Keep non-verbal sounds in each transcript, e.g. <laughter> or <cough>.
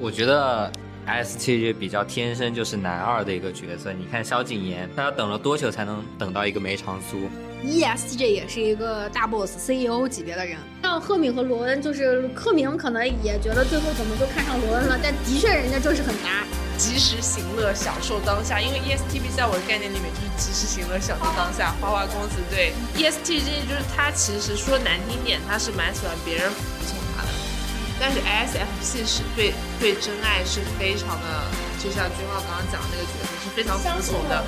我觉得 S T J 比较天生就是男二的一个角色。你看萧景琰，他要等了多久才能等到一个梅长苏？ESTJ 也是一个大 boss CEO 级别的人。像赫敏和罗恩，就是赫敏可能也觉得最后怎么就看上罗恩了，但的确人家就是很搭。及时行乐，享受当下。因为 ESTP 在我的概念里面就是及时行乐，享受当下。花花公子对 ESTJ 就是他，其实说难听点，他是蛮喜欢别人服从。但是 ISFP 是对对真爱是非常的，就像君浩刚刚讲的那个角色是非常服从的。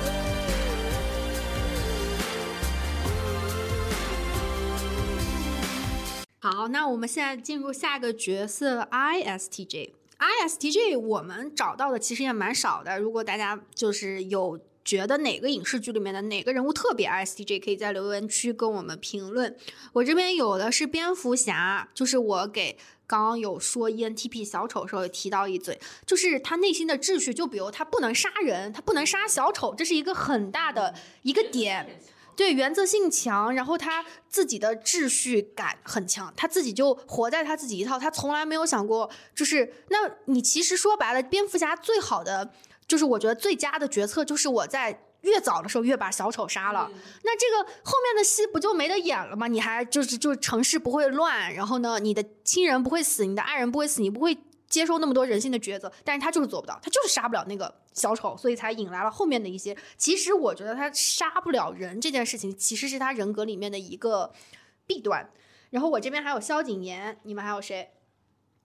好，那我们现在进入下一个角色 ISTJ。ISTJ 我们找到的其实也蛮少的。如果大家就是有觉得哪个影视剧里面的哪个人物特别 ISTJ，可以在留言区跟我们评论。我这边有的是蝙蝠侠，就是我给刚刚有说 ENTP 小丑时候也提到一嘴，就是他内心的秩序，就比如他不能杀人，他不能杀小丑，这是一个很大的一个点。对，原则性强，然后他自己的秩序感很强，他自己就活在他自己一套，他从来没有想过，就是那你其实说白了，蝙蝠侠最好的就是我觉得最佳的决策就是我在越早的时候越把小丑杀了，那这个后面的戏不就没得演了吗？你还就是就城市不会乱，然后呢，你的亲人不会死，你的爱人不会死，你不会。接受那么多人性的抉择，但是他就是做不到，他就是杀不了那个小丑，所以才引来了后面的一些。其实我觉得他杀不了人这件事情，其实是他人格里面的一个弊端。然后我这边还有萧景琰，你们还有谁？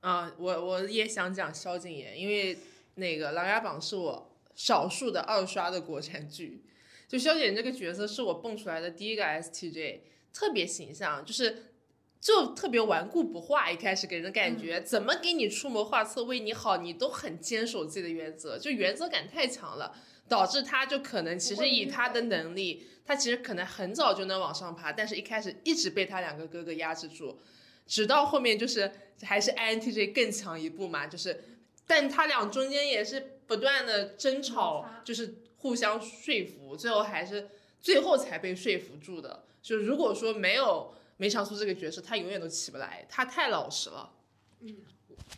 啊，我我也想讲萧景琰，因为那个《琅琊榜》是我少数的二刷的国产剧，就萧姐这个角色是我蹦出来的第一个 STJ，特别形象，就是。就特别顽固不化，一开始给人的感觉，怎么给你出谋划策为你好，你都很坚守自己的原则，就原则感太强了，导致他就可能其实以他的能力，他其实可能很早就能往上爬，但是一开始一直被他两个哥哥压制住，直到后面就是还是 INTJ 更强一步嘛，就是，但他俩中间也是不断的争吵，就是互相说服，最后还是最后才被说服住的，就如果说没有。梅长苏这个角色，他永远都起不来，他太老实了。嗯，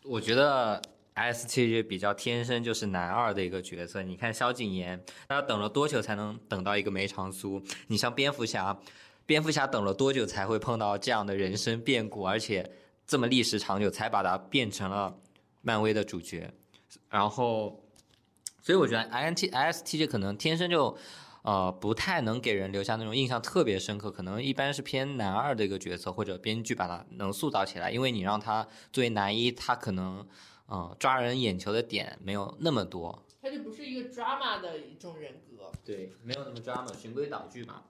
我觉得 S T J 比较天生就是男二的一个角色。你看萧景琰，他等了多久才能等到一个梅长苏？你像蝙蝠侠，蝙蝠侠等了多久才会碰到这样的人生变故，而且这么历史长久，才把他变成了漫威的主角。然后，所以我觉得 INT ISTJ 可能天生就。呃，不太能给人留下那种印象特别深刻，可能一般是偏男二的一个角色，或者编剧把他能塑造起来，因为你让他作为男一，他可能，嗯，抓人眼球的点没有那么多，他就不是一个 drama 的一种人格，对，没有那么 drama，循规蹈矩嘛。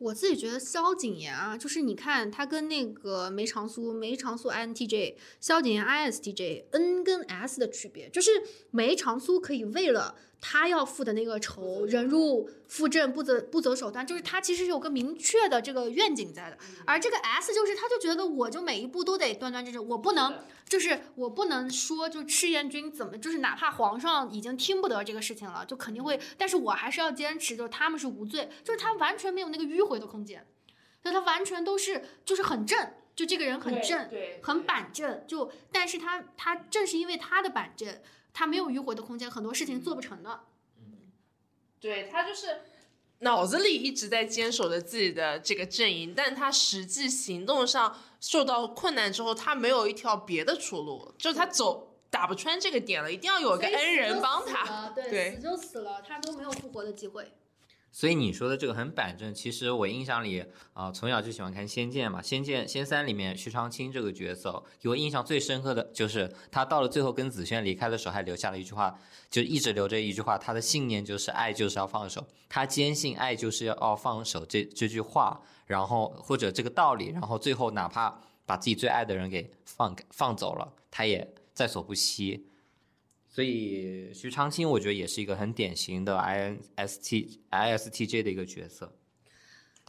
我自己觉得萧景琰啊，就是你看他跟那个梅长苏，梅长苏 INTJ，萧景琰 ISTJ，N 跟 S 的区别就是梅长苏可以为了。他要负的那个仇，忍辱负正，不择不择手段，就是他其实是有个明确的这个愿景在的。而这个 S 就是，他就觉得我就每一步都得端端正正，我不能就是我不能说就赤焰军怎么就是哪怕皇上已经听不得这个事情了，就肯定会，但是我还是要坚持，就是他们是无罪，就是他完全没有那个迂回的空间，就他完全都是就是很正，就这个人很正，很板正，就但是他他正是因为他的板正。他没有迂回的空间，很多事情做不成的。嗯，对他就是脑子里一直在坚守着自己的这个阵营，但他实际行动上受到困难之后，他没有一条别的出路，就是他走打不穿这个点了，一定要有个恩人帮他。<laughs> 对，死就死了，他都没有复活的机会。所以你说的这个很板正，其实我印象里啊，从小就喜欢看《仙剑》嘛，《仙剑》《仙三》里面徐长卿这个角色，给我印象最深刻的就是他到了最后跟紫萱离开的时候，还留下了一句话，就一直留着一句话，他的信念就是爱就是要放手，他坚信爱就是要放手这这句话，然后或者这个道理，然后最后哪怕把自己最爱的人给放放走了，他也在所不惜。所以徐长卿，我觉得也是一个很典型的 I N S T I S T J 的一个角色。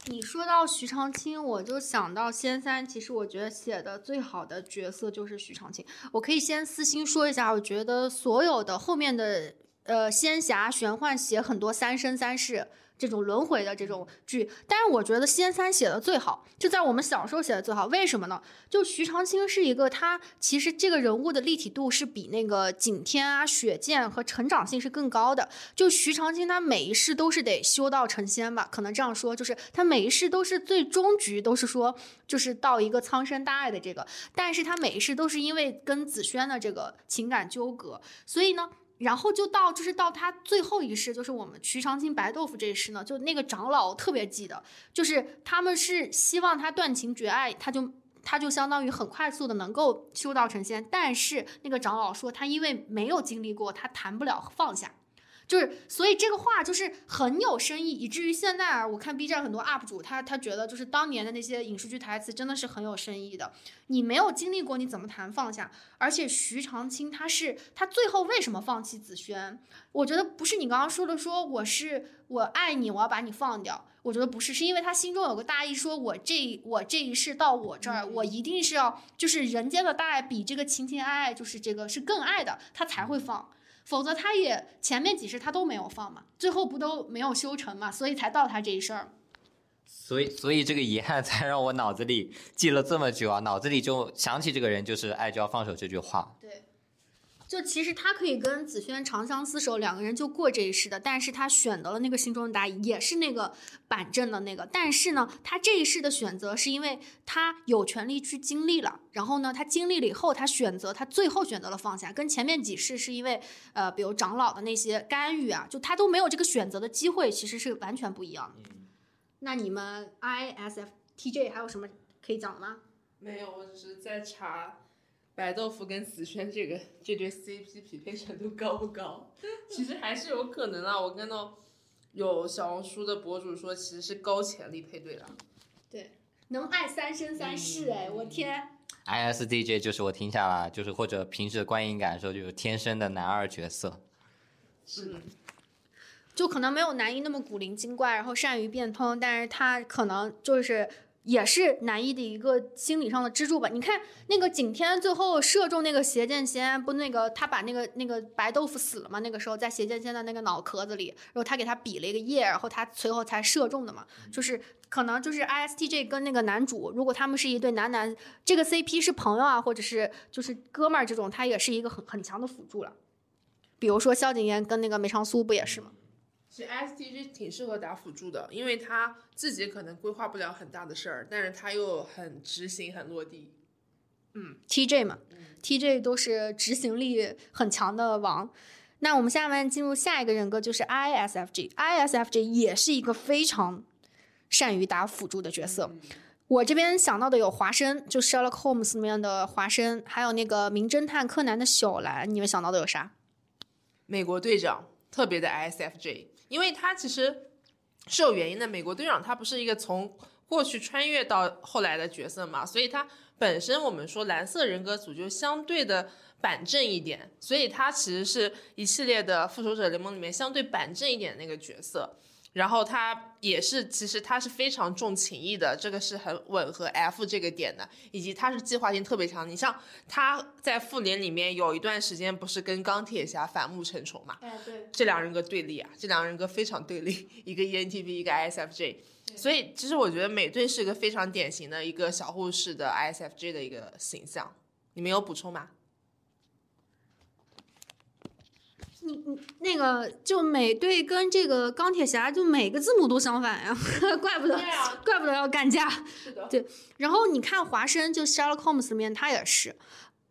你说到徐长卿，我就想到仙三。其实我觉得写的最好的角色就是徐长卿。我可以先私心说一下，我觉得所有的后面的呃仙侠玄幻写很多三生三世。这种轮回的这种剧。但是我觉得仙三写的最好，就在我们小时候写的最好。为什么呢？就徐长卿是一个，他其实这个人物的立体度是比那个景天啊、雪见和成长性是更高的。就徐长卿他每一世都是得修道成仙吧，可能这样说，就是他每一世都是最终局都是说，就是到一个苍生大爱的这个，但是他每一世都是因为跟紫萱的这个情感纠葛，所以呢。然后就到，就是到他最后一世，就是我们徐长卿白豆腐这一世呢，就那个长老特别记得，就是他们是希望他断情绝爱，他就他就相当于很快速的能够修道成仙，但是那个长老说他因为没有经历过，他谈不了放下。就是，所以这个话就是很有深意，以至于现在啊，我看 B 站很多 UP 主，他他觉得就是当年的那些影视剧台词真的是很有深意的。你没有经历过，你怎么谈放下？而且徐长卿他是他最后为什么放弃紫萱？我觉得不是你刚刚说的，说我是我爱你，我要把你放掉。我觉得不是，是因为他心中有个大义，说我这我这一世到我这儿，我一定是要就是人间的大爱比这个情情爱爱就是这个是更爱的，他才会放。否则他也前面几世他都没有放嘛，最后不都没有修成嘛，所以才到他这一世儿。所以，所以这个遗憾才让我脑子里记了这么久啊，脑子里就想起这个人，就是爱就要放手这句话。对。就其实他可以跟紫萱长相厮守，两个人就过这一世的，但是他选择了那个心中的答案，也是那个板正的那个。但是呢，他这一世的选择是因为他有权利去经历了，然后呢，他经历了以后，他选择，他最后选择了放下，跟前面几世是因为呃，比如长老的那些干预啊，就他都没有这个选择的机会，其实是完全不一样的。那你们 ISFTJ 还有什么可以讲的吗？没有，我只是在查。白豆腐跟紫萱这个这对 CP 匹配程度高不高？<laughs> 其实还是有可能啊。我看到有小红书的博主说，其实是高潜力配对的。对，能爱三生三世哎，我天！ISDJ 就是我听下来，就是或者平时的观影感受，就是天生的男二角色。是。就可能没有男一那么古灵精怪，然后善于变通，但是他可能就是。也是男一的一个心理上的支柱吧。你看那个景天最后射中那个邪剑仙，不那个他把那个那个白豆腐死了嘛？那个时候在邪剑仙的那个脑壳子里，然后他给他比了一个耶，然后他随后才射中的嘛。就是可能就是 ISTJ 跟那个男主，如果他们是一对男男，这个 CP 是朋友啊，或者是就是哥们儿这种，他也是一个很很强的辅助了。比如说萧景琰跟那个梅长苏不也是吗？其实 S T J 挺适合打辅助的，因为他自己可能规划不了很大的事儿，但是他又很执行、很落地。嗯，T J 嘛，T J 都是执行力很强的王。那我们下面进入下一个人格，就是 I S F J。I S F J 也是一个非常善于打辅助的角色。我这边想到的有华生，就 Sherlock Holmes 里面的华生，还有那个名侦探柯南的小兰。你们想到的有啥？美国队长，特别的 I S F J。因为他其实是有原因的，美国队长他不是一个从过去穿越到后来的角色嘛，所以他本身我们说蓝色人格组就相对的板正一点，所以他其实是一系列的复仇者联盟里面相对板正一点那个角色。然后他也是，其实他是非常重情义的，这个是很吻合 F 这个点的，以及他是计划性特别强。你像他在复联里面有一段时间不是跟钢铁侠反目成仇嘛？哎，对，这两人格对立啊，这两人格非常对立，一个 ENTP，一个 ISFJ。所以其实我觉得美队是一个非常典型的一个小护士的 ISFJ 的一个形象。你们有补充吗？你你那个就美队跟这个钢铁侠就每个字母都相反呀，<laughs> 怪不得，怪不得要干架。对，然后你看华生就 Sherlock Holmes 里面他也是，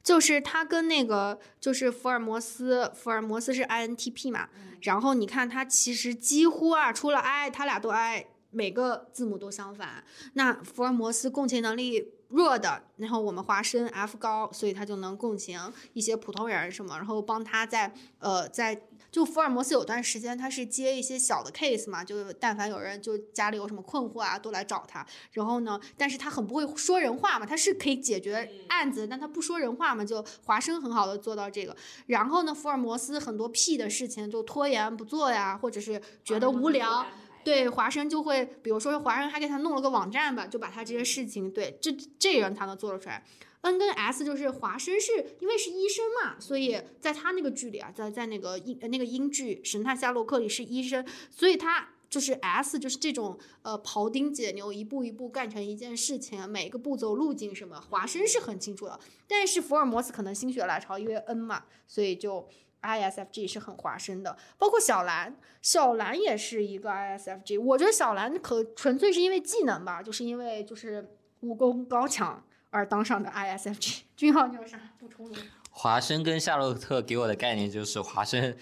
就是他跟那个就是福尔摩斯，福尔摩斯是 INTP 嘛，然后你看他其实几乎啊，除了 I，他俩都 I，每个字母都相反。那福尔摩斯共情能力。弱的，然后我们华生 F 高，所以他就能共情一些普通人什么，然后帮他在呃在就福尔摩斯有段时间他是接一些小的 case 嘛，就但凡有人就家里有什么困惑啊，都来找他。然后呢，但是他很不会说人话嘛，他是可以解决案子，但他不说人话嘛，就华生很好的做到这个。然后呢，福尔摩斯很多屁的事情就拖延不做呀，或者是觉得无聊。对华生就会，比如说华生还给他弄了个网站吧，就把他这些事情，对这这人他能做得出来。N 跟 S 就是华生是因为是医生嘛，所以在他那个剧里啊，在在那个英那个英剧《神探夏洛克》里是医生，所以他就是 S 就是这种呃庖丁解牛，一步一步干成一件事情，每个步骤路径什么，华生是很清楚的。但是福尔摩斯可能心血来潮，因为 N 嘛，所以就 ISFG 是很华生的。包括小兰，小兰也是一个 ISFG。我觉得小兰可纯粹是因为技能吧，就是因为就是武功高强而当上的 ISFG。君浩，你有啥补充的？华生跟夏洛特给我的概念就是华生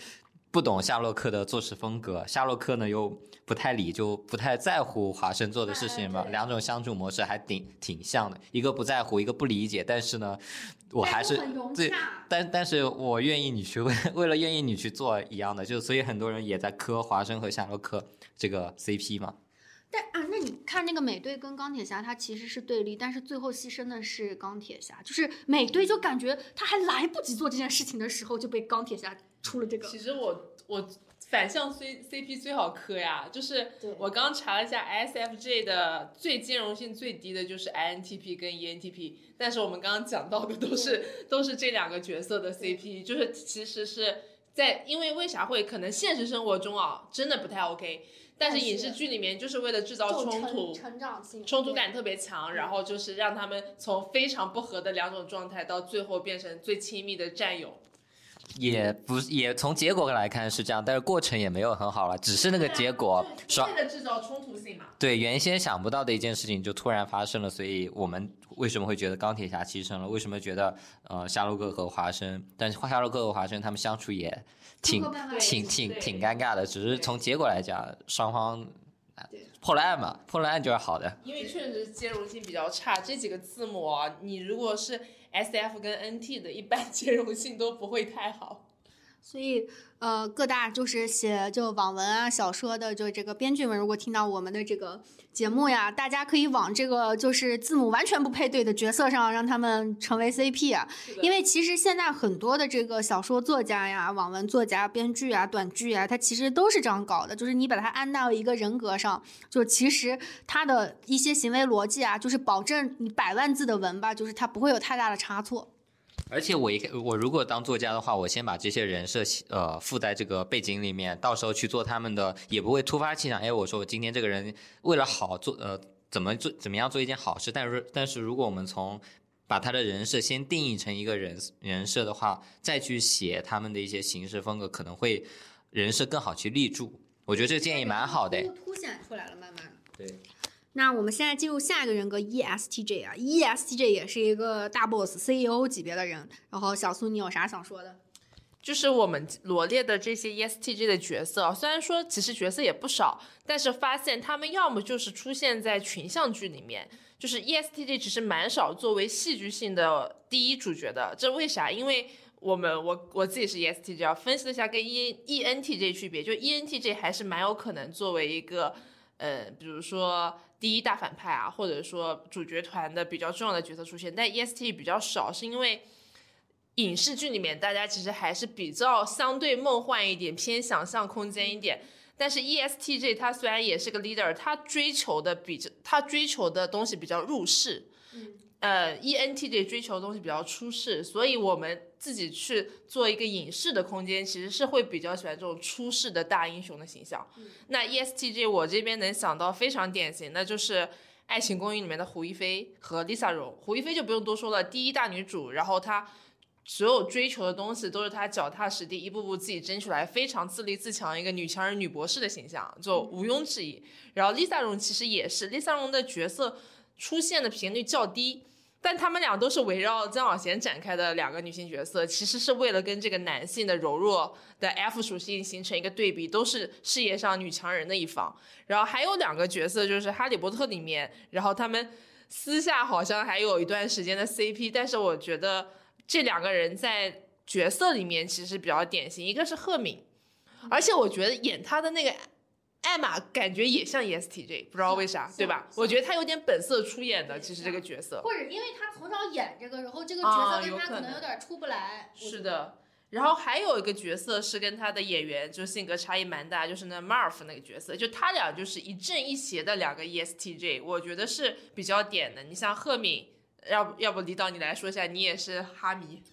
不懂夏洛克的做事风格，夏洛克呢又不太理，就不太在乎华生做的事情嘛。哎两种相处模式还挺挺像的，一个不在乎，一个不理解。但是呢，我还是但很融对洽但但是我愿意你去为为了愿意你去做一样的，就所以很多人也在磕华生和夏洛克这个 CP 嘛。但啊，那你看那个美队跟钢铁侠，他其实是对立，但是最后牺牲的是钢铁侠，就是美队就感觉他还来不及做这件事情的时候，就被钢铁侠出了这个。其实我我反向 C CP 最好磕呀，就是我刚查了一下 SFJ 的最兼容性最低的就是 INTP 跟 E ENTP，但是我们刚刚讲到的都是都是这两个角色的 CP，就是其实是在因为为啥会可能现实生活中啊真的不太 OK，但是但是影视剧里面就是为了制造冲突。成长性冲突感特别强，然后就是让他们从非常不和的两种状态，到最后变成最亲密的战友。也不是也从结果来看是这样，但是过程也没有很好了，只是那个结果双为了制造冲突性嘛。对原先想不到的一件事情就突然发生了，所以我们为什么会觉得钢铁侠牺牲了？为什么觉得呃夏洛克和华生？但是夏洛克和华生他们相处也挺挺挺挺尴尬的，只是从结果来讲，双方破了案嘛，破了案就是好的。因为确实兼容性比较差，这几个字母啊，你如果是 S F 跟 N T 的，一般 <laughs> 兼容性都不会太好。所以，呃，各大就是写就网文啊、小说的，就这个编剧们，如果听到我们的这个节目呀，大家可以往这个就是字母完全不配对的角色上，让他们成为 CP 啊。因为其实现在很多的这个小说作家呀、网文作家、编剧啊、短剧啊，它其实都是这样搞的，就是你把它安到一个人格上，就其实他的一些行为逻辑啊，就是保证你百万字的文吧，就是它不会有太大的差错。而且我一我如果当作家的话，我先把这些人设呃附在这个背景里面，到时候去做他们的，也不会突发奇想。哎，我说我今天这个人为了好做呃怎么做怎么样做一件好事，但是但是如果我们从把他的人设先定义成一个人人设的话，再去写他们的一些行事风格，可能会人设更好去立住。我觉得这个建议蛮好的。凸显出来了，慢慢。对，那我们现在进入下一个人格 ESTJ 啊，ESTJ 也是一个大 boss CEO 级别的人。然后小苏，你有啥想说的？就是我们罗列的这些 E S T J 的角色，虽然说其实角色也不少，但是发现他们要么就是出现在群像剧里面，就是 E S T J 只是蛮少作为戏剧性的第一主角的。这为啥？因为我们我我自己是 E S T J，啊分析了一下跟 E ENTJ 区别，就 ENTJ 还是蛮有可能作为一个呃，比如说第一大反派啊，或者说主角团的比较重要的角色出现，但 EST 比较少，是因为。影视剧里面，大家其实还是比较相对梦幻一点，偏想象空间一点。但是 ESTJ 他虽然也是个 leader，他追求的比较，他追求的东西比较入世。嗯，呃，ENTJ 追求的东西比较出世，所以我们自己去做一个影视的空间，其实是会比较喜欢这种出世的大英雄的形象。那 E ESTJ 我这边能想到非常典型，那就是《爱情公寓》里面的胡一菲和 Lisa 荣。胡一菲就不用多说了，第一大女主，然后她所有追求的东西都是她脚踏实地，一步步自己争取来，非常自立自强一个女强人、女博士的形象，就毋庸置疑。然后 Lisa 荣其实也是，Lisa 荣的角色出现的频率较低。但他们俩都是围绕曾小贤展开的两个女性角色，其实是为了跟这个男性的柔弱的 F 属性形成一个对比，都是事业上女强人的一方。然后还有两个角色，就是《哈利波特》里面，然后他们私下好像还有一段时间的 CP，但是我觉得这两个人在角色里面其实比较典型，一个是赫敏，而且我觉得演他的那个艾玛感觉也像 E ESTJ，不知道为啥，对吧？我觉得他有点本色出演的，其实这个角色。或者因为他从小演这个，然后这个啊角色跟他可能有点出不来。是的，然后还有一个角色是跟他的演员就性格差异蛮大，就是那 Marf 那个角色，就他俩就是一正一邪的两个 E ESTJ，我觉得是比较点的。你像赫敏，要不要不李导你来说一下，你也是哈迷，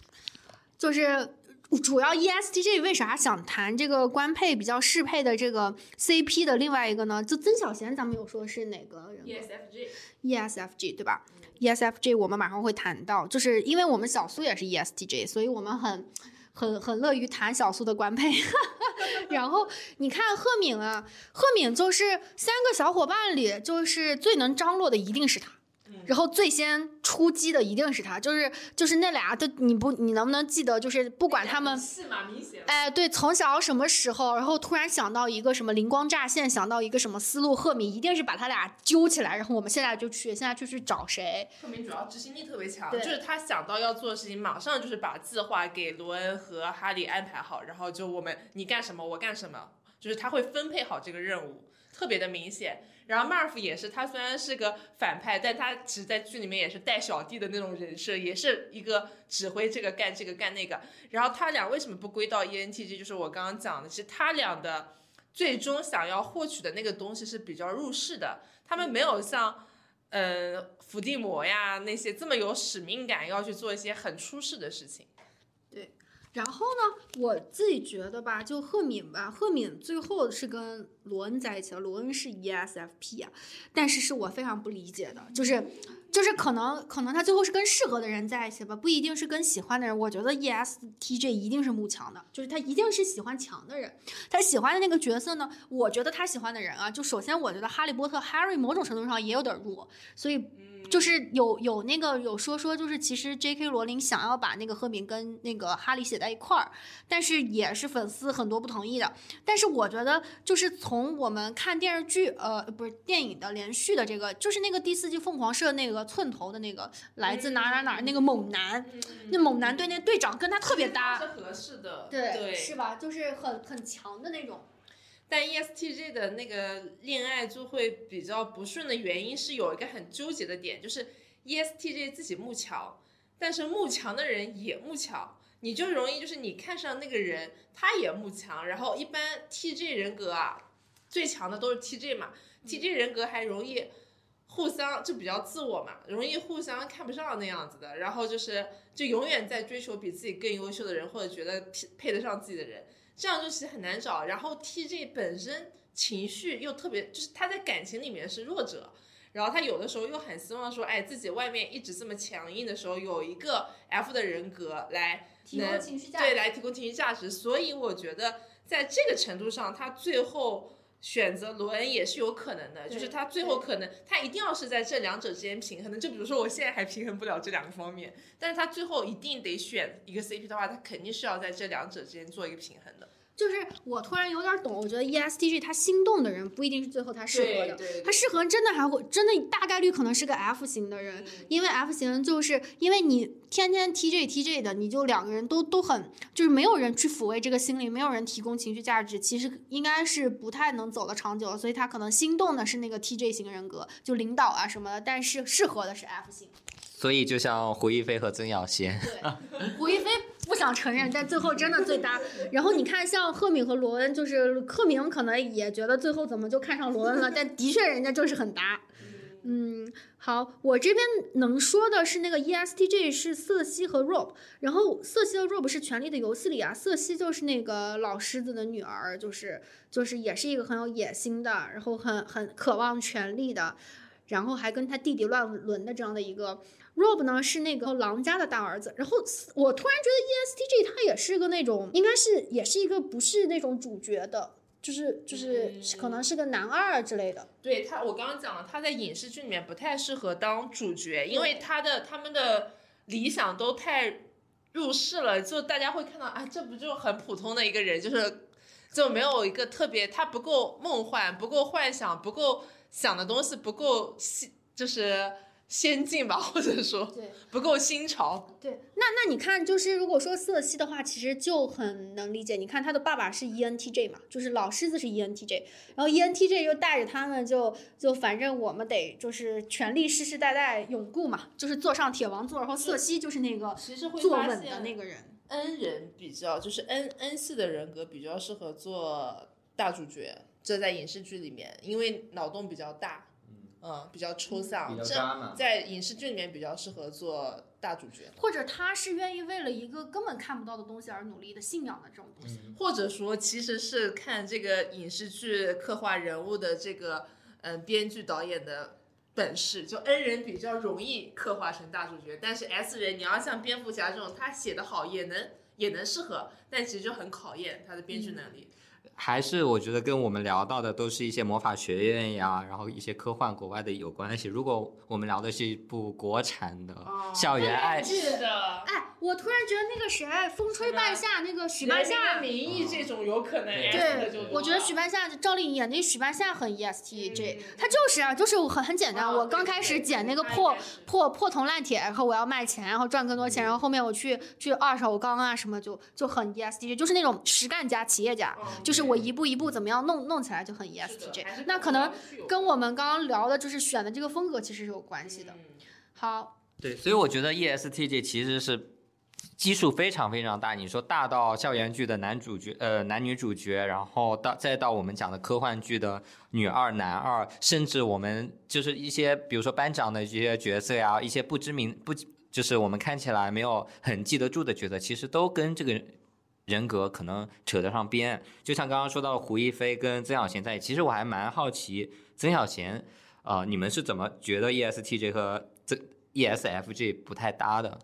就是主要 E ESTJ 为啥想谈这个官配比较适配的这个 CP 的另外一个呢？就曾小贤，咱们有说是哪个人？ESFJ。ESFJ 对吧？ESFJ 我们马上会谈到，就是因为我们小苏也是 E ESTJ，所以我们很很很乐于谈小苏的官配。<laughs> 然后你看赫敏啊，赫敏就是三个小伙伴里，就是最能张罗的一定是他。然后最先出击的一定是他，就是就是那俩的，你不你能不能记得？就是不管他们戏码明显。哎，对，从小什么时候，然后突然想到一个什么灵光乍现，想到一个什么思路，赫敏一定是把他俩揪起来，然后我们现在就去，现在就去找谁？赫敏主要执行力特别强，对就是他想到要做的事情，马上就是把计划给罗恩和哈利安排好，然后就我们你干什么我干什么，就是他会分配好这个任务，特别的明显。然后 Marv 也是，他虽然是个反派，但他其实在剧里面也是带小弟的那种人设，也是一个指挥这个干这个干那个。然后他俩为什么不归到 ENTG？就是我刚刚讲的，其实他俩的最终想要获取的那个东西是比较入世的，他们没有像。呃，伏地魔呀，那些这么有使命感，要去做一些很出世的事情。然后呢，我自己觉得吧，就赫敏吧，赫敏最后是跟罗恩在一起了，罗恩是 ESFP 啊，但是是我非常不理解的，就是就是可能可能他最后是跟适合的人在一起吧，不一定是跟喜欢的人。我觉得 E ESTJ 一定是慕强的，就是他一定是喜欢强的人。他喜欢的那个角色呢，我觉得他喜欢的人啊，就首先我觉得哈利波特 Harry 某种程度上也有点弱，所以就是有有那个有说说，就是其实 J.K. 罗琳想要把那个赫敏跟那个哈利写在一块儿，但是也是粉丝很多不同意的。但是我觉得，就是从我们看电视剧，呃，不是电影的连续的这个，就是那个第四季凤凰社那个寸头的那个来自哪哪哪那个猛男，那猛男队那队长跟他特别搭，是合适的。对，是吧？就是很很强的那种。但 E ESTJ 的那个恋爱就会比较不顺的原因是有一个很纠结的点，就是 E ESTJ 自己慕强，但是慕强的人也慕强，你就容易就是你看上那个人，他也慕强，然后一般 TJ 人格啊，最强的都是 TJ 嘛，TJ 人格还容易互相就比较自我嘛，容易互相看不上那样子的，然后就是就永远在追求比自己更优秀的人，或者觉得配配得上自己的人。这样就其实很难找。然后 TJ 本身情绪又特别，就是他在感情里面是弱者，然后他有的时候又很希望说，哎，自己外面一直这么强硬的时候，有一个 F 的人格来提供能情绪价值对，来提供情绪价值。所以我觉得在这个程度上，他最后。选择罗恩也是有可能的，就是他最后可能他一定要是在这两者之间平衡的。就比如说我现在还平衡不了这两个方面，但是他最后一定得选一个 CP 的话，他肯定是要在这两者之间做一个平衡的。就是我突然有点懂，我觉得 E ESTJ 他心动的人不一定是最后他适合的，对他适合真的还会真的大概率可能是个 F 型的人，因为 F 型就是因为你天天 TJ TJ 的，你就两个人都都很就是没有人去抚慰这个心灵，没有人提供情绪价值，其实应该是不太能走得长久，所以他可能心动的是那个 TJ 型人格，就领导啊什么的，但是适合的是 F 型。所以就像胡一菲和曾小贤，胡一菲不想承认，但最后真的最搭。然后你看，像赫敏和罗恩，就是赫敏可能也觉得最后怎么就看上罗恩了，但的确人家就是很搭。嗯，好，我这边能说的是那个 ESTJ 是瑟西和 Rob，然后瑟西和 Rob 是《权力的游戏》里啊，瑟西就是那个老狮子的女儿，就是就是也是一个很有野心的，然后很很渴望权力的，然后还跟他弟弟乱伦的这样的一个。Rob 呢是那个狼家的大儿子，然后我突然觉得 ESTJ 他也是个那种，应该是也是一个不是那种主角的，就是就是可能是个男二之类的。对他，我刚刚讲了，他在影视剧里面不太适合当主角，因为他的他们的理想都太入世了，就大家会看到啊，这不就很普通的一个人，就是就没有一个特别，他不够梦幻，不够幻想，不够想的东西不够细，就是先进吧，或者说对不够新潮。对，那那你看，就是如果说瑟西的话，其实就很能理解。你看他的爸爸是 E ENTJ 嘛，就是老狮子是 E ENTJ，然后 E ENTJ 又带着他们就就反正我们得就是权力世世代代永固嘛，就是坐上铁王座，然后瑟西就是那个其实会坐稳的那个人。N 人比较就是 N N 系的人格比较适合做大主角，这在影视剧里面，因为脑洞比较大，嗯，比较抽象，这嘛。在影视剧里面比较适合做大主角，或者他是愿意为了一个根本看不到的东西而努力的信仰的这种东西。或者说其实是看这个影视剧刻画人物的这个嗯、呃编剧导演的本事，就 N 人比较容易刻画成大主角，但是 S 人你要像蝙蝠侠这种，他写的好也能也能适合，但其实就很考验他的编剧能力。还是我觉得跟我们聊到的都是一些魔法学院呀，然后一些科幻国外的有关系。如果我们聊的是一部国产的哦校园爱，是的。哎，我突然觉得那个谁，风吹半夏那个许半夏，名义这种有可能对，我觉得许半夏赵丽颖演那许半夏很 E ESTJ，、嗯他就是啊，就是我很很简单。啊我刚开始捡那个破破破铜烂铁，然后我要卖钱，然后赚更多钱，然后后面我去去二手钢啊什么就就很 E ESTJ，就是那种实干家、企业家，嗯就是我一步一步怎么样弄弄起来就很 E ESTJ。那可能跟我们刚刚聊的就是选的这个风格其实是有关系的。嗯好，对，所以我觉得 E ESTJ 其实是基数非常非常大。你说大到校园剧的男主角，呃，男女主角，然后到再到我们讲的科幻剧的女二、男二，甚至我们就是一些比如说班长的这些角色呀，一些不知名不就是我们看起来没有很记得住的角色，其实都跟这个。人格可能扯得上边，就像刚刚说到胡一菲跟曾小贤在一起，其实我还蛮好奇曾小贤，呃，你们是怎么觉得 E ESTJ 和这 E ESFJ 不太搭的？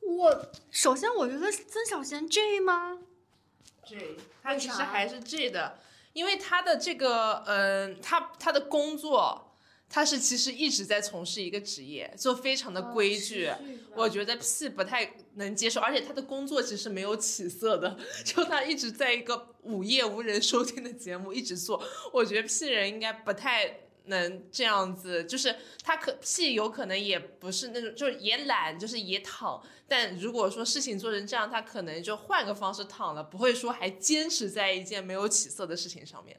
我首先我觉得曾小贤 J 吗？J，他其实还是 J 的，因为他的这个，嗯、他他的工作，他是其实一直在从事一个职业，就非常的规矩。我觉得 P 不太能接受，而且他的工作其实没有起色的，<laughs> 就他一直在一个午夜无人收听的节目一直做，我觉得 P 人应该不太能这样子，就是他可 P 有可能也不是那种，就是也懒，就是也躺，但如果说事情做成这样，他可能就换个方式躺了，不会说还坚持在一件没有起色的事情上面。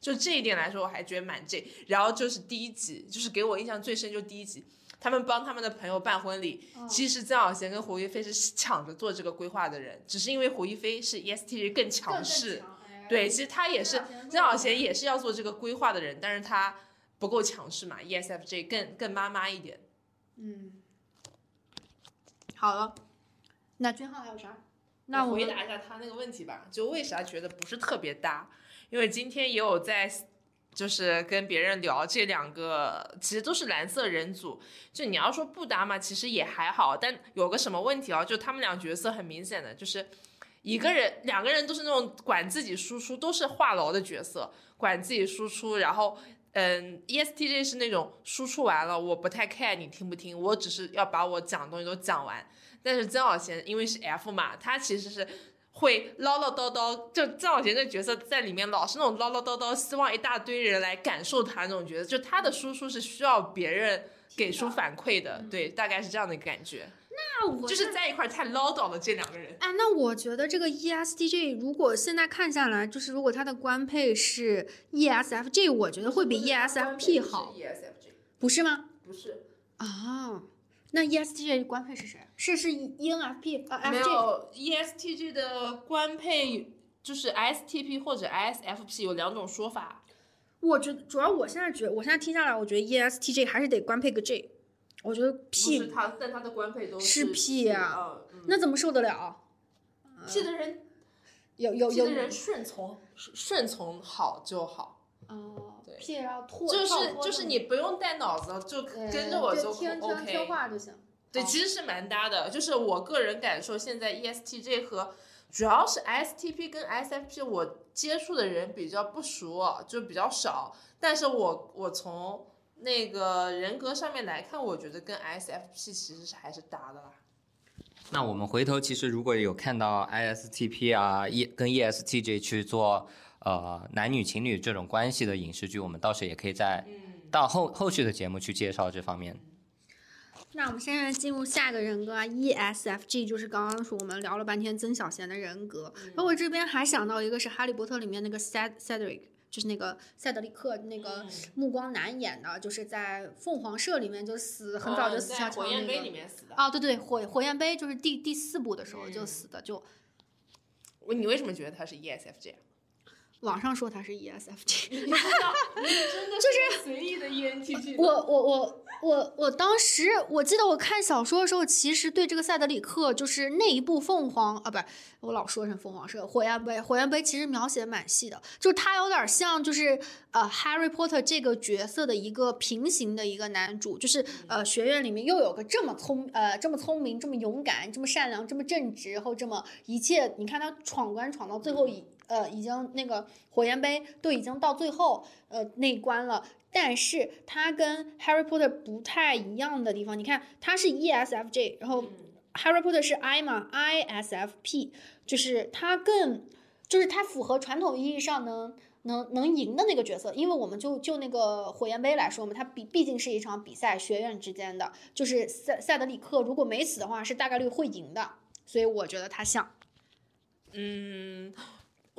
就这一点来说，我还觉得蛮这。然后就是第一集，就是给我印象最深，就第一集，他们帮他们的朋友办婚礼，其实曾小贤跟胡一菲是抢着做这个规划的人，只是因为胡一菲是 E ESTJ 更强势。对，其实他也是曾小贤也是要做这个规划的人，但是他不够强势嘛，ESFJ 更更妈妈一点。嗯，好了，那君浩还有啥？那我回答一下他那个问题吧，就为啥觉得不是特别搭？因为今天也有在，就是跟别人聊这两个，其实都是蓝色人组。就你要说不搭嘛，其实也还好，但有个什么问题啊？就他们俩角色很明显的就是。一个人、两个人都是那种管自己输出，都是话痨的角色，管自己输出。然后，嗯，ESTJ 是那种输出完了，我不太 care 你听不听，我只是要把我讲的东西都讲完。但是曾小贤因为是 F 嘛，他其实是会唠唠叨叨，就曾小贤这角色在里面老是那种唠唠叨叨，希望一大堆人来感受他那种角色，就他的输出是需要别人给出反馈的，对，大概是这样的一个感觉，那我。就是在一块太唠叨了这两个人。哎，那我觉得这个 E ESTJ 如果现在看下来，就是如果他的官配是 E ESFJ，我觉得会比 E ESFP 好，，ESFJ 不是吗？不是，啊，那 E ESTJ 官配是谁？是是 ENFP 啊没？有 ESTJ 的官配就是 ISTP 或者 ISFP 有两种说法。我觉得主要我现在觉我现在听下来，我觉得 E ESTJ 还是得官配个 J，我觉得 P 是他，但他的官配都是 P 呀嗯嗯那怎么受得了？P 的人有有有记得人顺从顺从好就好，哦对，P 然后吐就是就是你不用带脑子，就跟着我就听听听 OK。话就行。对，哦其实是蛮搭的。就是我个人感受，现在 E ESTJ 和主要是 ISTP 跟 ISFP，我接触的人比较不熟，就比较少。但是我我从那个人格上面来看，我觉得跟 ISFP 其实是还是搭的啦。那我们回头其实如果有看到 ISTP 啊，E 跟 ESTJ 去做呃男女情侣这种关系的影视剧，我们到时也可以在嗯，到后后续的节目去介绍这方面。那我们现在进入下一个人格啊，ESFG，就是刚刚说我们聊了半天曾小贤的人格，然后我这边还想到一个是《哈利波特》里面那个 Ced Cedric，就是那个塞德里克那个目光男演的，就是在凤凰社里面就死很早就死在火焰杯。里面死的。哦，对对，火火焰杯就是第第四部的时候就嗯死的，就我你为什么觉得他是 E ESFJ？网上说他是 E ESFJ，真的 <laughs> 就是随意的 E ENTP 我我我我我当时我记得我看小说的时候，其实对这个赛德里克就是那一部凤凰啊，不是我老说成凤凰社火焰杯，火焰杯其实描写蛮细的，就是他有点像就是呃 Harry Potter 这个角色的一个平行的一个男主，就是呃学院里面又有个这么聪呃这么聪明、这么勇敢、这么善良、这么正直，然后这么一切，你看他闯关闯到最后一呃已经那个火焰杯都已经到最后呃那一关了。但是它跟 Harry Potter 不太一样的地方，你看它是 ESFJ，然后 Harry Potter 是 I 嘛，ISFP，就是它更，就是它符合传统意义上能能能赢的那个角色，因为我们就就那个火焰杯来说嘛，它毕毕竟是一场比赛，学院之间的，就是赛赛德里克如果没死的话，是大概率会赢的，所以我觉得他像。嗯，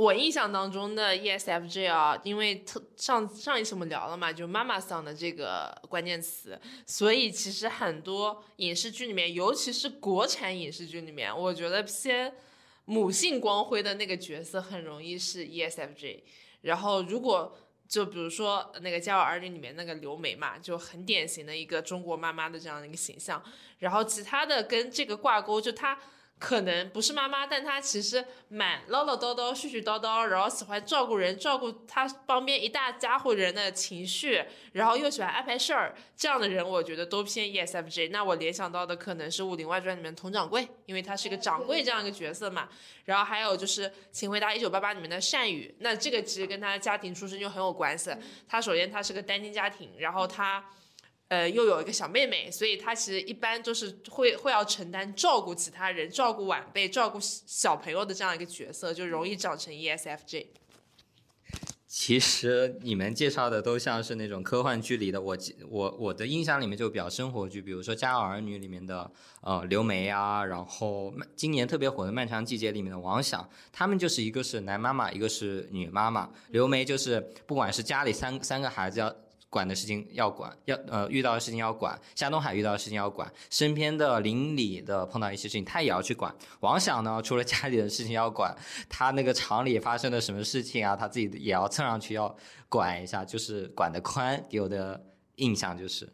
我印象当中的 ESFJ 啊，因为特上上一次我们聊了嘛，就妈妈桑的这个关键词，所以其实很多影视剧里面，尤其是国产影视剧里面，我觉得偏母性光辉的那个角色很容易是 ESFJ。然后如果就比如说那个《家有儿女》里面那个刘梅嘛，就很典型的一个中国妈妈的这样的一个形象。然后其他的跟这个挂钩，就她。可能不是妈妈，但她其实蛮唠唠叨叨、絮絮叨叨，然后喜欢照顾人，照顾她旁边一大家伙人的情绪，然后又喜欢安排事儿，这样的人我觉得都偏 ESFJ。那我联想到的可能是《武林外传》里面佟掌柜，因为他是一个掌柜这样一个角色嘛。然后还有就是《请回答一九八八》里面的善宇，那这个其实跟他的家庭出身就很有关系。他首先他是个单亲家庭，然后他。呃，又有一个小妹妹，所以她其实一般就是会会要承担照顾其他人、照顾晚辈、照顾小朋友的这样一个角色，就容易长成 ESFJ。其实你们介绍的都像是那种科幻剧里的，我我我的印象里面就比较生活剧，比如说《家有儿女》里面的呃刘梅啊，然后今年特别火的《漫长季节》里面的王响，他们就是一个是男妈妈，一个是女妈妈。刘梅就是不管是家里三三个孩子要。管的事情要管，要呃遇到的事情要管，夏东海遇到的事情要管，身边的邻里的碰到一些事情，他也要去管。王想呢，除了家里的事情要管，他那个厂里发生了什么事情啊，他自己也要蹭上去要管一下，就是管得宽。给我的印象就是，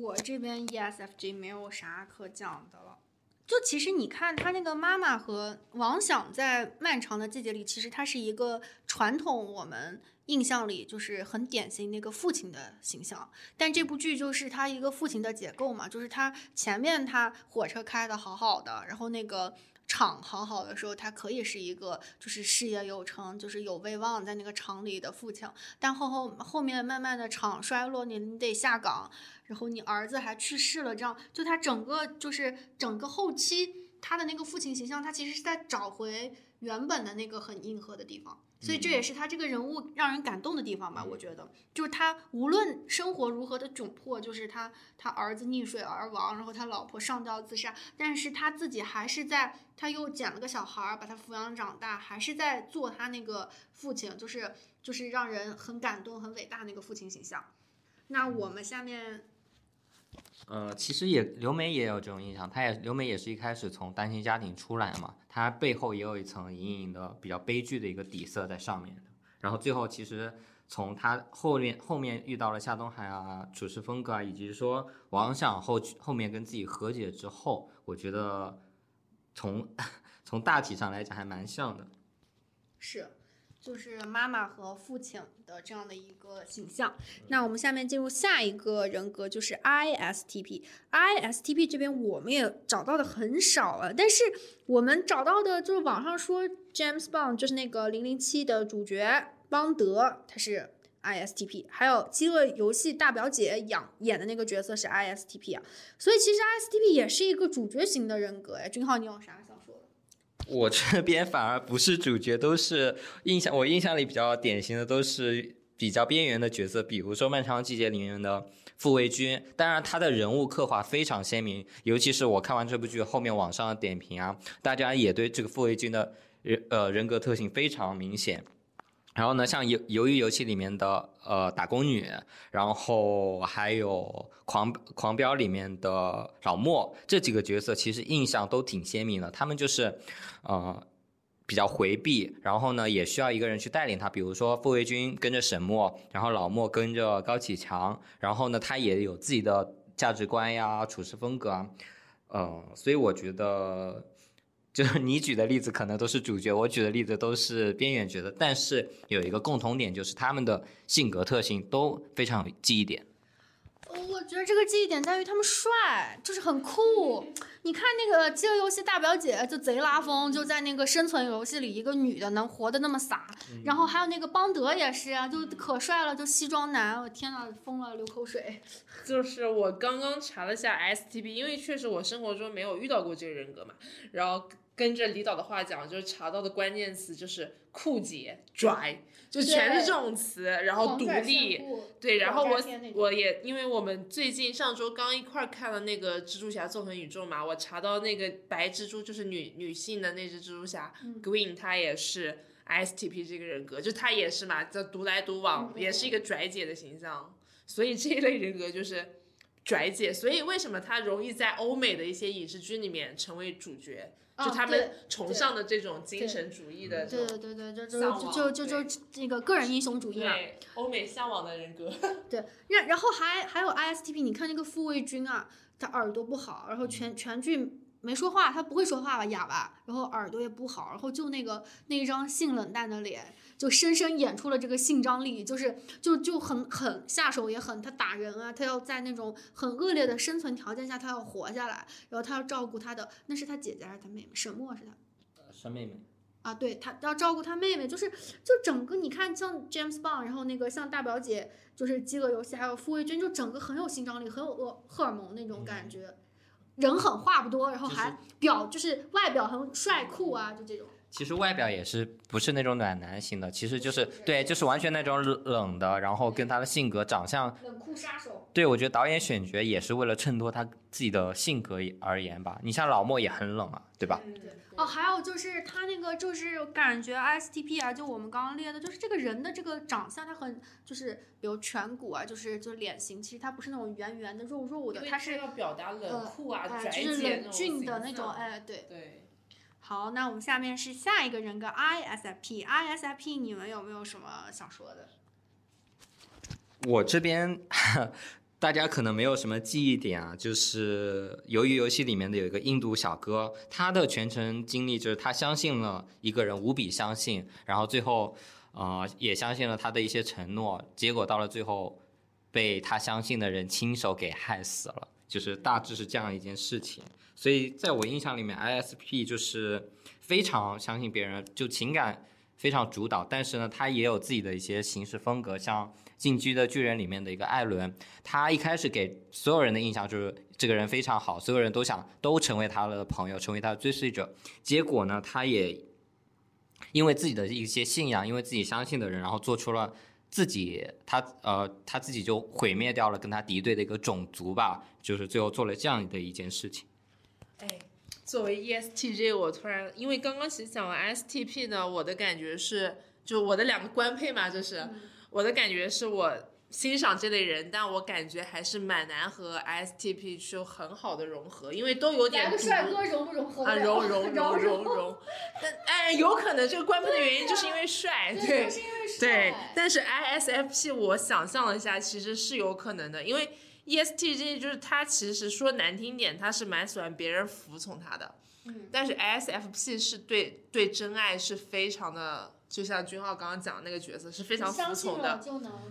我这边 ESFJ 没有啥可讲的了。就其实你看他那个妈妈和王想在漫长的季节里，其实他是一个传统我们印象里就是很典型那个父亲的形象。但这部剧就是他一个父亲的结构嘛，就是他前面他火车开的好好的，然后那个厂好好的时候，他可以是一个就是事业有成，就是有威望在那个厂里的父亲。但后后后面慢慢的厂衰落，你你得下岗。然后你儿子还去世了，这样就他整个就是整个后期他的那个父亲形象，他其实是在找回原本的那个很硬核的地方，所以这也是他这个人物让人感动的地方吧？我觉得，就是他无论生活如何的窘迫，就是他他儿子溺水而亡，然后他老婆上吊自杀，但是他自己还是在，他又捡了个小孩儿把他抚养长大，还是在做他那个父亲，就是就是让人很感动、很伟大那个父亲形象。那我们下面。呃，其实也刘梅也有这种印象，她也刘梅也是一开始从单亲家庭出来嘛，她背后也有一层隐隐的比较悲剧的一个底色在上面的。然后最后其实从她后面后面遇到了夏东海啊，处事风格啊，以及说王想后后面跟自己和解之后，我觉得从 <laughs> 从大体上来讲还蛮像的。是。就是妈妈和父亲的这样的一个形象。那我们下面进入下一个人格，就是 ISTP。ISTP 这边我们也找到的很少了，但是我们找到的就是网上说 James Bond 就是那个零零七的主角邦德，他是 ISTP。还有《饥饿游戏》大表姐演演的那个角色是 ISTP 啊。所以其实 ISTP 也是一个主角型的人格哎。君浩，你有啥？我这边反而不是主角，都是印象我印象里比较典型的，都是比较边缘的角色，比如说《漫长季节》里面的傅卫军，当然他的人物刻画非常鲜明，尤其是我看完这部剧后面网上的点评啊，大家也对这个傅卫军的人呃人格特性非常明显。然后呢，像鱿鱿鱼游戏里面的呃打工女，然后还有狂狂飙里面的老莫这几个角色，其实印象都挺鲜明的。他们就是，呃，比较回避，然后呢，也需要一个人去带领他，比如说傅卫军跟着沈墨，然后老莫跟着高启强，然后呢，他也有自己的价值观呀、处事风格啊，呃，所以我觉得，就是你举的例子可能都是主角，我举的例子都是边缘角色，但是有一个共同点，就是他们的性格特性都非常有记忆点。我觉得这个记忆点在于他们帅，就是很酷。你看那个《饥饿游戏》大表姐就贼拉风，就在那个生存游戏里，一个女的能活得那么洒。然后还有那个邦德也是啊，就可帅了，就西装男，我天呐，疯了，流口水。就是我刚刚查了下 STP，因为确实我生活中没有遇到过这个人格嘛，然后跟着李导的话讲，就是查到的关键词就是酷姐、拽，就全是这种词，然后独立。对，然后我我也因为我们最近上周刚一块儿看了那个蜘蛛侠纵横宇宙嘛，我查到那个白蜘蛛就是女女性的那只蜘蛛侠、Green，她也是 ISTP 这个人格，就她也是嘛，就独来独往，也是一个拽姐的形象，所以这一类人格就是拽姐，所以为什么她容易在欧美的一些影视剧里面成为主角？就他们崇尚的这种精神主义的，对对对对，就就就就就那个个人英雄主义嘛，欧美向往的人格。<laughs> 对，然然后还还有 ISTP，你看那个傅卫军啊，他耳朵不好，然后全全剧没说话，他不会说话吧，哑巴，然后耳朵也不好，然后就那个那一张性冷淡的脸。就深深演出了这个性张力，就是就就很狠，下手也狠。他打人啊，他要在那种很恶劣的生存条件下，他要活下来，然后他要照顾他的，那是他姐姐还是他妹妹？沈墨是他，呃，是妹妹。啊，对他要照顾他妹妹，就是就整个你看像 James Bond，然后那个像大表姐，就是饥饿游戏，还有傅卫军，就整个很有性张力，很有荷荷尔蒙那种感觉，人狠话不多，然后还表就是外表很帅酷啊，就这种。其实外表也是不是那种暖男型的，其实就是对，就是完全那种冷的，然后跟他的性格、长相，冷酷杀手。对，我觉得导演选角也是为了衬托他自己的性格而言吧。你像老莫也很冷啊，对吧？对。哦，还有就是他那个就是感觉 ISTP 啊，就我们刚刚列的，就是这个人的这个长相，他很就是比如颧骨啊，就是就脸型，其实他不是那种圆圆的、肉肉的，他是要表达冷酷啊、拽就是冷峻的那种，哎，对。对。好，那我们下面是下一个人格 ISFP，ISFP，你们有没有什么想说的？我这边大家可能没有什么记忆点啊，就是《鱿鱼游戏》里面的有一个印度小哥，他的全程经历就是他相信了一个人，无比相信，然后最后呃也相信了他的一些承诺，结果到了最后被他相信的人亲手给害死了，就是大致是这样一件事情。所以在我印象里面，ISP 就是非常相信别人，就情感非常主导。但是呢，他也有自己的一些行事风格，像《进击的巨人》里面的一个艾伦，他一开始给所有人的印象就是这个人非常好，所有人都想都成为他的朋友，成为他的追随者。结果呢，他也因为自己的一些信仰，因为自己相信的人，然后做出了自己他呃他自己就毁灭掉了跟他敌对的一个种族吧，就是最后做了这样的一件事情。哎，作为 ESTJ，我突然因为刚刚其实讲完 STP 呢，我的感觉是，就我的两个官配嘛，就是我的感觉是我欣赏这类人，但我感觉还是蛮难和 STP 去很好的融合，因为都有点。两个帅哥融不融合？啊，融 <laughs> 融融融融。但哎，有可能这个官配的原因就是因为帅，对对。但是 ISFP 我想象了一下，其实是有可能的，因为。ESTJ 就是他，其实说难听点，他是蛮喜欢别人服从他的。嗯。但是 ISFP 是对对真爱是非常的，就像君浩刚刚讲的那个角色是非常服从的。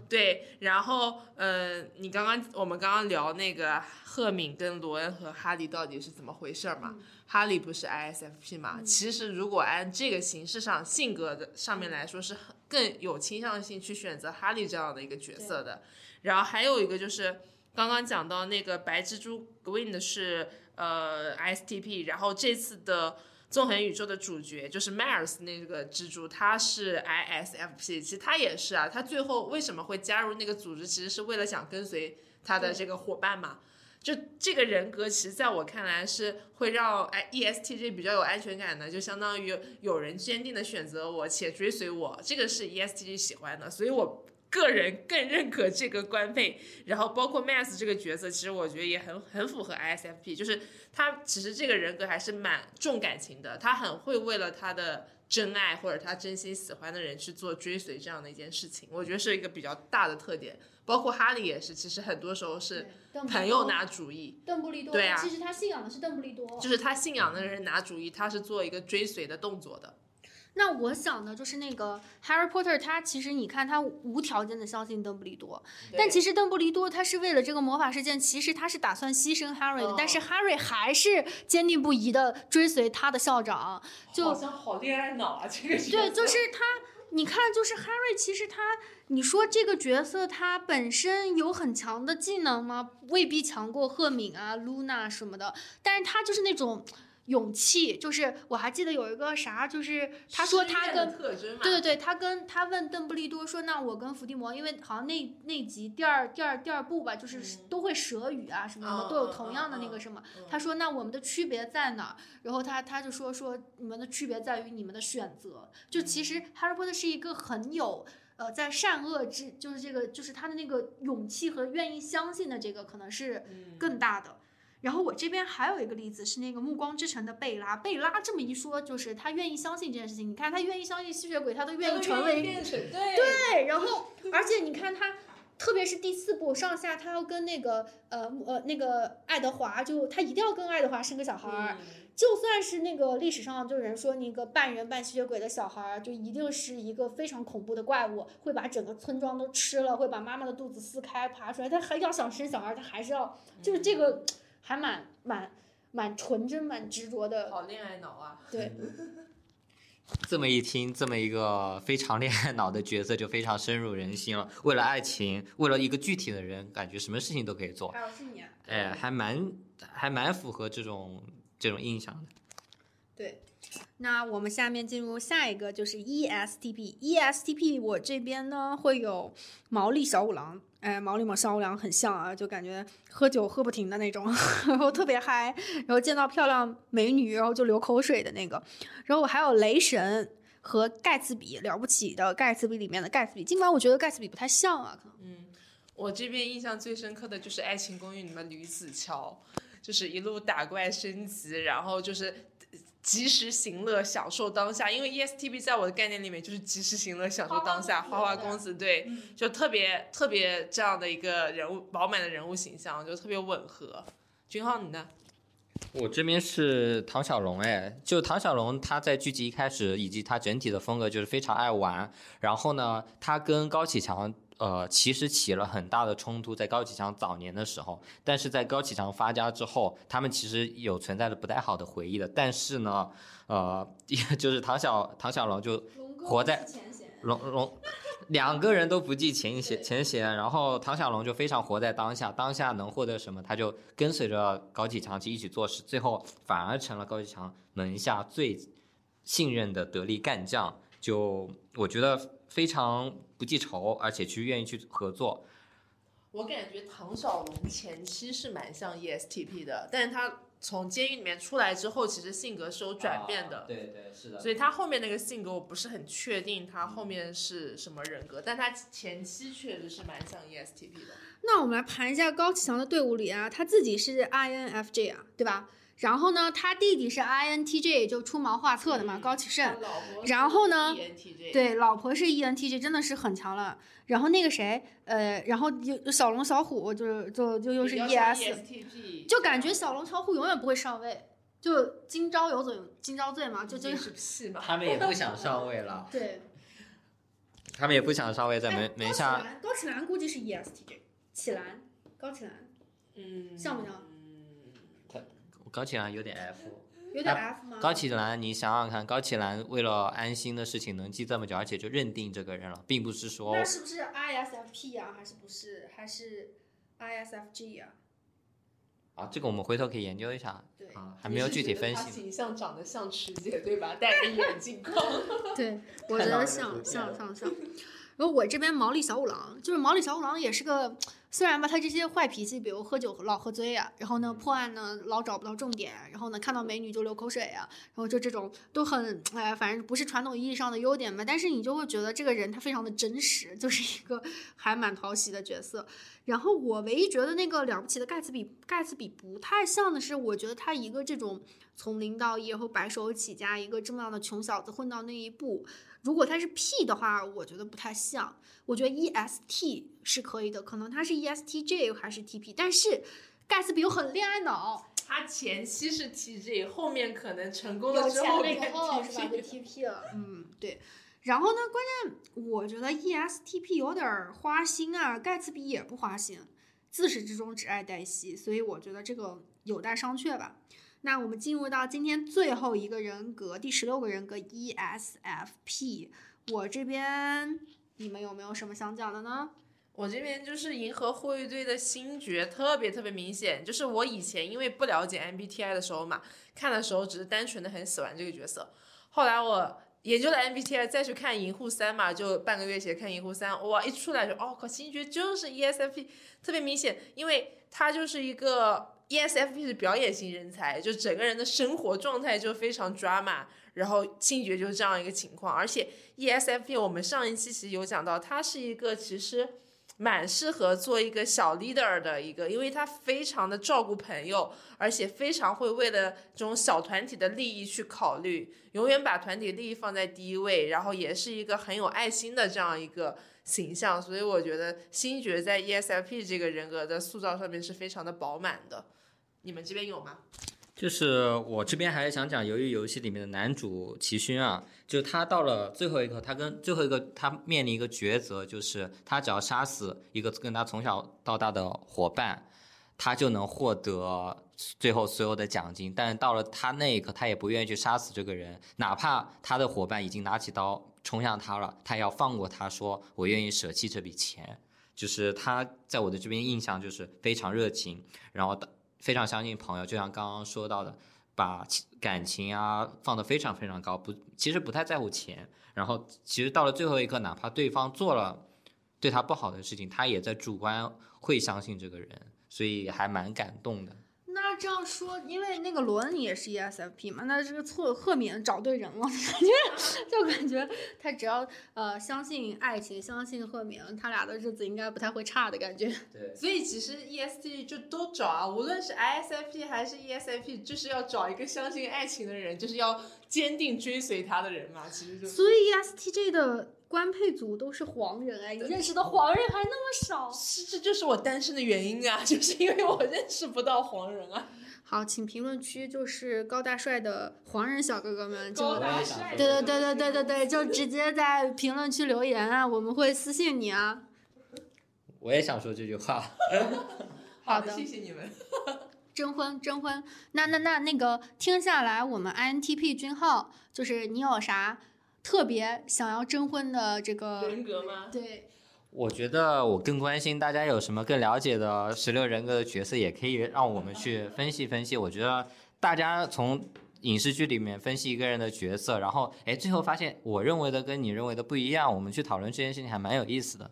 对，然后呃，你刚刚我们刚刚聊那个赫敏跟罗恩和哈利到底是怎么回事嘛？哈利不是 ISFP 嘛？其实如果按这个形式上性格的上面来说，是很更有倾向性去选择哈利这样的一个角色的。然后还有一个就是。刚刚讲到那个白蜘蛛 Green 的是呃，STP，然后这次的纵横宇宙的主角就是 Mars 那个蜘蛛，他是 ISFP，其实他也是啊，他最后为什么会加入那个组织，其实是为了想跟随他的这个伙伴嘛。就这个人格，其实在我看来是会让哎 ESTJ 比较有安全感的，就相当于有人坚定的选择我且追随我，这个是 ESTJ 喜欢的，所以我。个人更认可这个官配，然后包括 Max 这个角色，其实我觉得也很很符合 ISFP，就是他其实这个人格还是蛮重感情的，他很会为了他的真爱或者他真心喜欢的人去做追随这样的一件事情，我觉得是一个比较大的特点。包括哈利也是，其实很多时候是朋友拿主意，邓布利多，对啊其实他信仰的是邓布利多。就是他信仰的人拿主意，他是做一个追随的动作的。那我想的就是那个 Harry Potter，他其实你看他无条件的相信邓布利多，但其实邓布利多他是为了这个魔法事件，其实他是打算牺牲 Harry 的，哦但是 Harry 还是坚定不移的追随他的校长，就好像好恋爱脑啊，这个角对，就是他，你看，就是 Harry，其实他，你说这个角色他本身有很强的技能吗？未必强过赫敏啊、Luna 什么的，但是他就是那种勇气，就是我还记得有一个啥，就是他说他的跟。对对对，他跟他问邓布利多说：“那我跟伏地魔，因为好像那那集第二第二第二部吧，就是嗯都会舌语啊什么什么，嗯都有同样的那嗯个什么。嗯他说：“那我们的区别在哪儿？”然后他他就说说你们的区别在于你们的选择。就其实哈利波特是一个很有呃在善恶之，就是这个就是他的那个勇气和愿意相信的这个可能是嗯更大的。然后我这边还有一个例子是那个《暮光之城》的贝拉，贝拉这么一说，就是他愿意相信这件事情。你看，他愿意相信吸血鬼，他都愿意成为对对，然后而且你看他，特别是第四部上下，他要跟那个呃呃那个爱德华，就他一定要跟爱德华生个小孩儿。嗯就算是那个历史上就有人说那个半人半吸血鬼的小孩儿，就一定是一个非常恐怖的怪物，会把整个村庄都吃了，会把妈妈的肚子撕开爬出来。他还要想生小孩儿，他还是要就是这个还蛮蛮蛮纯真、蛮执着的。好恋爱脑啊，对，<laughs> 这么一听，这么一个非常恋爱脑的角色就非常深入人心了。为了爱情，为了一个具体的人，感觉什么事情都可以做，还有信念。哎，还蛮还蛮符合这种这种印象的。对，那我们下面进入下一个，就是 E ESTP。ESTP 我这边呢会有毛利小五郎，哎，毛利小五郎很像啊，就感觉喝酒喝不停的那种，<laughs> 然后特别嗨，然后见到漂亮美女然后就流口水的那个。然后我还有雷神和盖茨比，了不起的盖茨比里面的盖茨比，尽管我觉得盖茨比不太像啊，可能。嗯，我这边印象最深刻的就是《爱情公寓》里面吕子乔，就是一路打怪升级，然后就是及时行乐，享受当下。因为 E ESTP 在我的概念里面就是及时行乐，享受当下，花花花公子花公子，对，就特别特别这样的一个人物饱满的人物形象，就特别吻合。君浩，你呢？我这边是唐小龙，哎，就唐小龙，他在剧集一开始以及他整体的风格就是非常爱玩，然后呢，他跟高启强。呃，其实起了很大的冲突，在高启强早年的时候，但是在高启强发家之后，他们其实有存在着不太好的回忆的。但是呢，呃，<laughs> 就是唐小唐小龙就活在龙龙两个人都不计前嫌前嫌，然后唐小龙就非常活在当下，当下能获得什么，他就跟随着高启强去一起做事，最后反而成了高启强门下最信任的得力干将。就我觉得非常不记仇，而且去愿意去合作。我感觉唐小龙前期是蛮像 E ESTP 的，但是他从监狱里面出来之后，其实性格是有转变的。对对是的所以他后面那个性格我不是很确定他后面是什么人格，但他前期确实是蛮像 E ESTP 的。那我们来盘一下高启强的队伍里啊，他自己是 INFJ 啊，对吧？然后呢，他弟弟是 INTJ，就出谋划策的嘛，高启盛。然后呢对，老婆是 ENTJ，真的是很强了。然后那个谁，呃，然后有小龙小虎，就是就就又是 ES，ESTP，就感觉小龙小虎永远不会上位，就今朝有酒今朝醉嘛，就就 <laughs> 是屁嘛。他们也不想上位了，<laughs> 对。他们也不想上位，在哎门门下。高启兰，高启兰估计是 ESTJ，启兰，高启兰嗯，像不像？高启兰有点 F。有点 F 吗？高启兰，你想想看，高启兰为了安心的事情能记这么久，而且就认定这个人了，并不是说那是不是 ISFP 啊？还是不是？还是 ISFG 啊？啊，这个我们回头可以研究一下对啊，还没有具体分他析。形象长得像池姐对吧？<laughs> 戴个眼镜框。<laughs> 对，我觉得像像像像。然后我这边毛利小五郎，就是毛利小五郎也是个虽然吧，他这些坏脾气，比如喝酒老喝醉呀、然后呢破案呢老找不到重点，然后呢看到美女就流口水呀、然后就这种都很哎，反正不是传统意义上的优点吧，但是你就会觉得这个人他非常的真实，就是一个还蛮讨喜的角色。然后我唯一觉得那个了不起的盖茨比，盖茨比不太像的是，我觉得他一个这种从零到一，然后白手起家，一个这么样的穷小子混到那一步，如果他是 P 的话，我觉得不太像。我觉得 EST 是可以的，可能他是 E ESTJ 还是 TP，但是盖茨比又很恋爱脑，他前期是 TJ，后面可能成功了之后变后是吧？就 TP。了，嗯，对。然后呢，关键我觉得 E ESTP 有点儿花心啊，盖茨比也不花心，自始至终只爱黛西，所以我觉得这个有待商榷吧。那我们进入到今天最后一个人格，第十六个人格 ESFP 我这边你们有没有什么想讲的呢？我这边就是银河护卫队的星爵，特别特别明显。就是我以前因为不了解 MBTI 的时候嘛，看的时候只是单纯的很喜欢这个角色。后来我研究了 MBTI，再去看银护三嘛，就半个月前看银护三，哇，一出来就哦靠，星爵就是 ESFP，特别明显，因为他就是一个 ESFP 是表演型人才，就整个人的生活状态就非常 drama。然后星爵就是这样一个情况，而且 ESFP 我们上一期其实有讲到，他是一个其实蛮适合做一个小 leader 的一个，因为他非常的照顾朋友，而且非常会为了这种小团体的利益去考虑，永远把团体利益放在第一位，然后也是一个很有爱心的这样一个形象，所以我觉得星爵在 ESFP 这个人格的塑造上面是非常的饱满的。你们这边有吗？就是我这边还是想讲《鱿鱼游戏》里面的男主齐勋啊，就是他到了最后一刻，他跟最后一个他面临一个抉择，就是他只要杀死一个跟他从小到大的伙伴，他就能获得最后所有的奖金。但是到了他那一刻，他也不愿意去杀死这个人，哪怕他的伙伴已经拿起刀冲向他了，他要放过他，说我愿意舍弃这笔钱。就是他在我的这边印象就是非常热情，然后非常相信朋友，就像刚刚说到的，把感情啊放得非常非常高，不，其实不太在乎钱。然后其实到了最后一刻，哪怕对方做了对他不好的事情，他也在主观会相信这个人，所以还蛮感动的。那这样说，因为那个罗恩也是 E ESFP 嘛，那这个错赫敏找对人了，<laughs> 感觉就感觉他只要呃相信爱情，相信赫敏，他俩的日子应该不太会差的感觉。对，<laughs> 所以其实 EST 就都找啊，无论是 ISFP 还是 ESFP，就是要找一个相信爱情的人，就是要坚定追随他的人嘛。其实就所以 E ESTJ 的官配组都是黄人哎，你认识的黄人还那么少。是这就是我单身的原因啊，<laughs> 就是因为我认识不到黄人啊。好，请评论区就是高大帅的黄人小哥哥们就对对对对对对对，就直接在评论区留言啊，我们会私信你啊。我也想说这句话。<laughs> 好的的，谢谢你们。<laughs> 征婚，征婚。那那那那个听下来，我们 INTP 君浩，就是你有啥特别想要征婚的这个？人格吗？对，我觉得我更关心大家有什么更了解的十六人格的角色，也可以让我们去分析分析。我觉得大家从影视剧里面分析一个人的角色，然后哎，最后发现我认为的跟你认为的不一样，我们去讨论这件事情还蛮有意思的。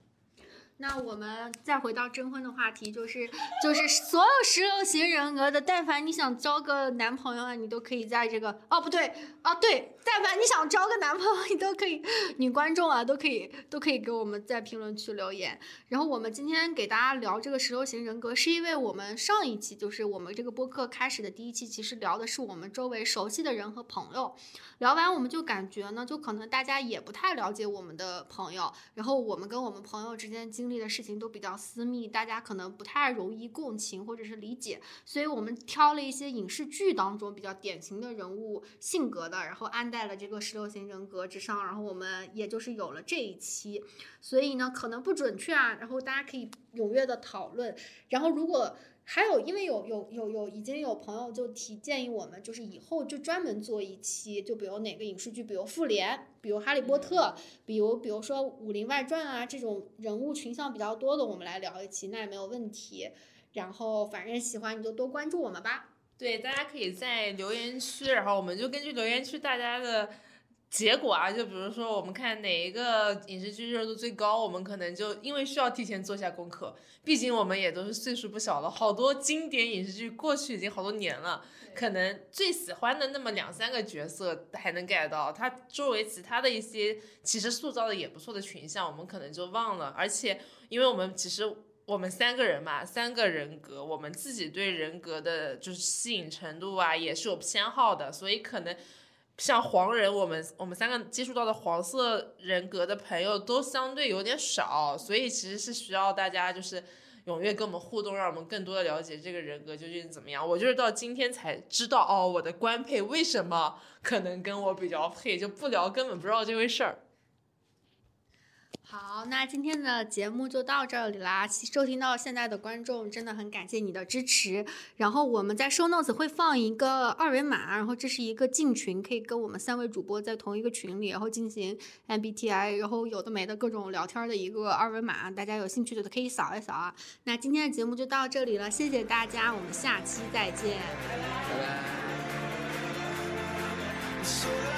那我们再回到征婚的话题，就是就是所有十六型人格的，但凡你想交个男朋友啊，你都可以在这个哦不对啊对，但凡你想交个男朋友，你都可以，女观众啊都可以都可以给我们在评论区留言。然后我们今天给大家聊这个十六型人格，是因为我们上一期就是我们这个播客开始的第一期，其实聊的是我们周围熟悉的人和朋友。聊完我们就感觉呢，就可能大家也不太了解我们的朋友，然后我们跟我们朋友之间经历的事情都比较私密，大家可能不太容易共情或者是理解，所以我们挑了一些影视剧当中比较典型的人物性格的，然后安在了这个十六型人格之上，然后我们也就是有了这一期，所以呢可能不准确啊，然后大家可以踊跃的讨论，然后如果。还有，因为有有有有已经有朋友就提建议我们，就是以后就专门做一期，就比如哪个影视剧，比如《复联》，比如《哈利波特》，比如比如说《武林外传》啊这种人物群像比较多的，我们来聊一期，那也没有问题。然后反正喜欢你就多关注我们吧。对，大家可以在留言区，然后我们就根据留言区大家的结果啊，就比如说我们看哪一个影视剧热度最高，我们可能就因为需要提前做一下功课，毕竟我们也都是岁数不小了，好多经典影视剧过去已经好多年了，可能最喜欢的那么两三个角色还能 get 到，他周围其他的一些其实塑造的也不错的群像，我们可能就忘了，而且因为我们其实。我们三个人嘛，三个人格，我们自己对人格的就是吸引程度啊，也是有偏好的，所以可能像黄人，我们我们三个接触到的黄色人格的朋友都相对有点少，所以其实是需要大家就是踊跃跟我们互动，让我们更多的了解这个人格究竟怎么样。我就是到今天才知道哦，我的官配为什么可能跟我比较配，就不聊根本不知道这回事儿。好，那今天的节目就到这里啦。收听到现在的观众，真的很感谢你的支持。然后我们在 show notes 会放一个二维码，然后这是一个进群，可以跟我们三位主播在同一个群里，然后进行 MBTI，然后有的没的各种聊天的一个二维码，大家有兴趣的可以扫一扫啊。那今天的节目就到这里了，谢谢大家，我们下期再见。拜拜。